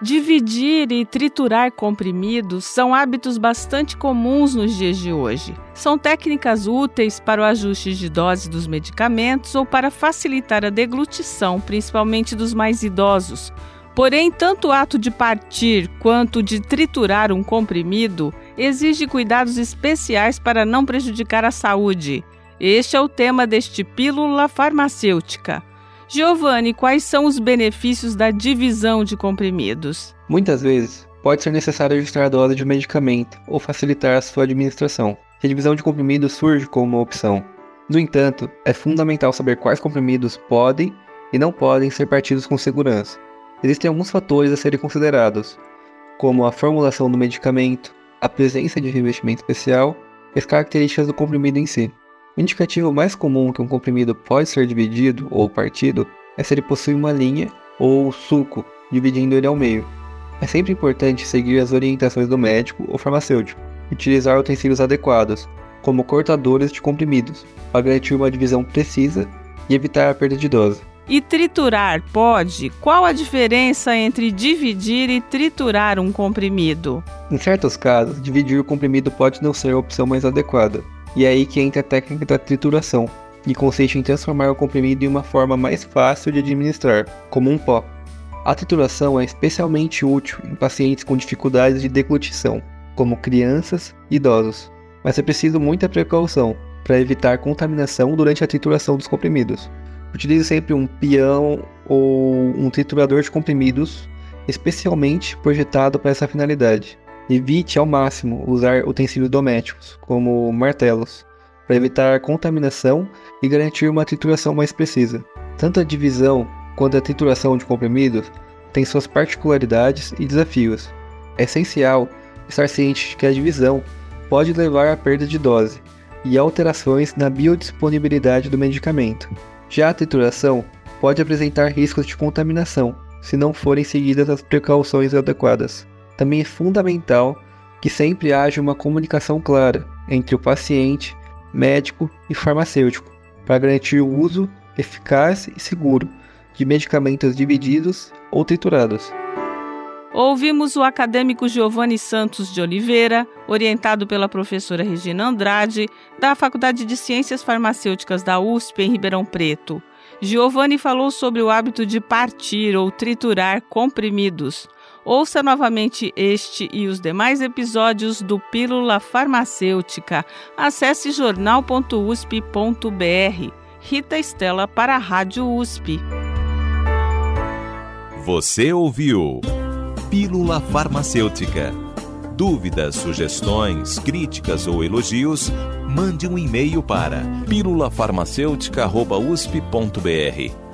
Dividir e triturar comprimidos são hábitos bastante comuns nos dias de hoje. São técnicas úteis para o ajuste de dose dos medicamentos ou para facilitar a deglutição, principalmente dos mais idosos. Porém, tanto o ato de partir quanto de triturar um comprimido exige cuidados especiais para não prejudicar a saúde. Este é o tema deste Pílula Farmacêutica. Giovanni, quais são os benefícios da divisão de comprimidos? Muitas vezes, pode ser necessário ajustar a dose de um medicamento ou facilitar a sua administração. A divisão de comprimidos surge como uma opção. No entanto, é fundamental saber quais comprimidos podem e não podem ser partidos com segurança. Existem alguns fatores a serem considerados, como a formulação do medicamento, a presença de revestimento especial e as características do comprimido em si. O indicativo mais comum que um comprimido pode ser dividido ou partido é se ele possui uma linha ou suco, dividindo ele ao meio. É sempre importante seguir as orientações do médico ou farmacêutico, utilizar utensílios adequados, como cortadores de comprimidos, para garantir uma divisão precisa e evitar a perda de dose. E triturar pode? Qual a diferença entre dividir e triturar um comprimido? Em certos casos, dividir o comprimido pode não ser a opção mais adequada, e é aí que entra a técnica da trituração, que consiste em transformar o comprimido em uma forma mais fácil de administrar, como um pó. A trituração é especialmente útil em pacientes com dificuldades de deglutição, como crianças e idosos, mas é preciso muita precaução para evitar contaminação durante a trituração dos comprimidos. Utilize sempre um peão ou um triturador de comprimidos especialmente projetado para essa finalidade. Evite ao máximo usar utensílios domésticos, como martelos, para evitar contaminação e garantir uma trituração mais precisa. Tanto a divisão quanto a trituração de comprimidos têm suas particularidades e desafios. É essencial estar ciente de que a divisão pode levar à perda de dose e alterações na biodisponibilidade do medicamento. Já a trituração pode apresentar riscos de contaminação se não forem seguidas as precauções adequadas também é fundamental que sempre haja uma comunicação clara entre o paciente, médico e farmacêutico, para garantir o uso eficaz e seguro de medicamentos divididos ou triturados. Ouvimos o acadêmico Giovanni Santos de Oliveira, orientado pela professora Regina Andrade, da Faculdade de Ciências Farmacêuticas da USP em Ribeirão Preto. Giovanni falou sobre o hábito de partir ou triturar comprimidos. Ouça novamente este e os demais episódios do Pílula Farmacêutica. Acesse jornal.usp.br. Rita Estela para a Rádio USP. Você ouviu Pílula Farmacêutica. Dúvidas, sugestões, críticas ou elogios, mande um e-mail para pílulafarmacêutica.usp.br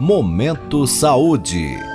Momento Saúde.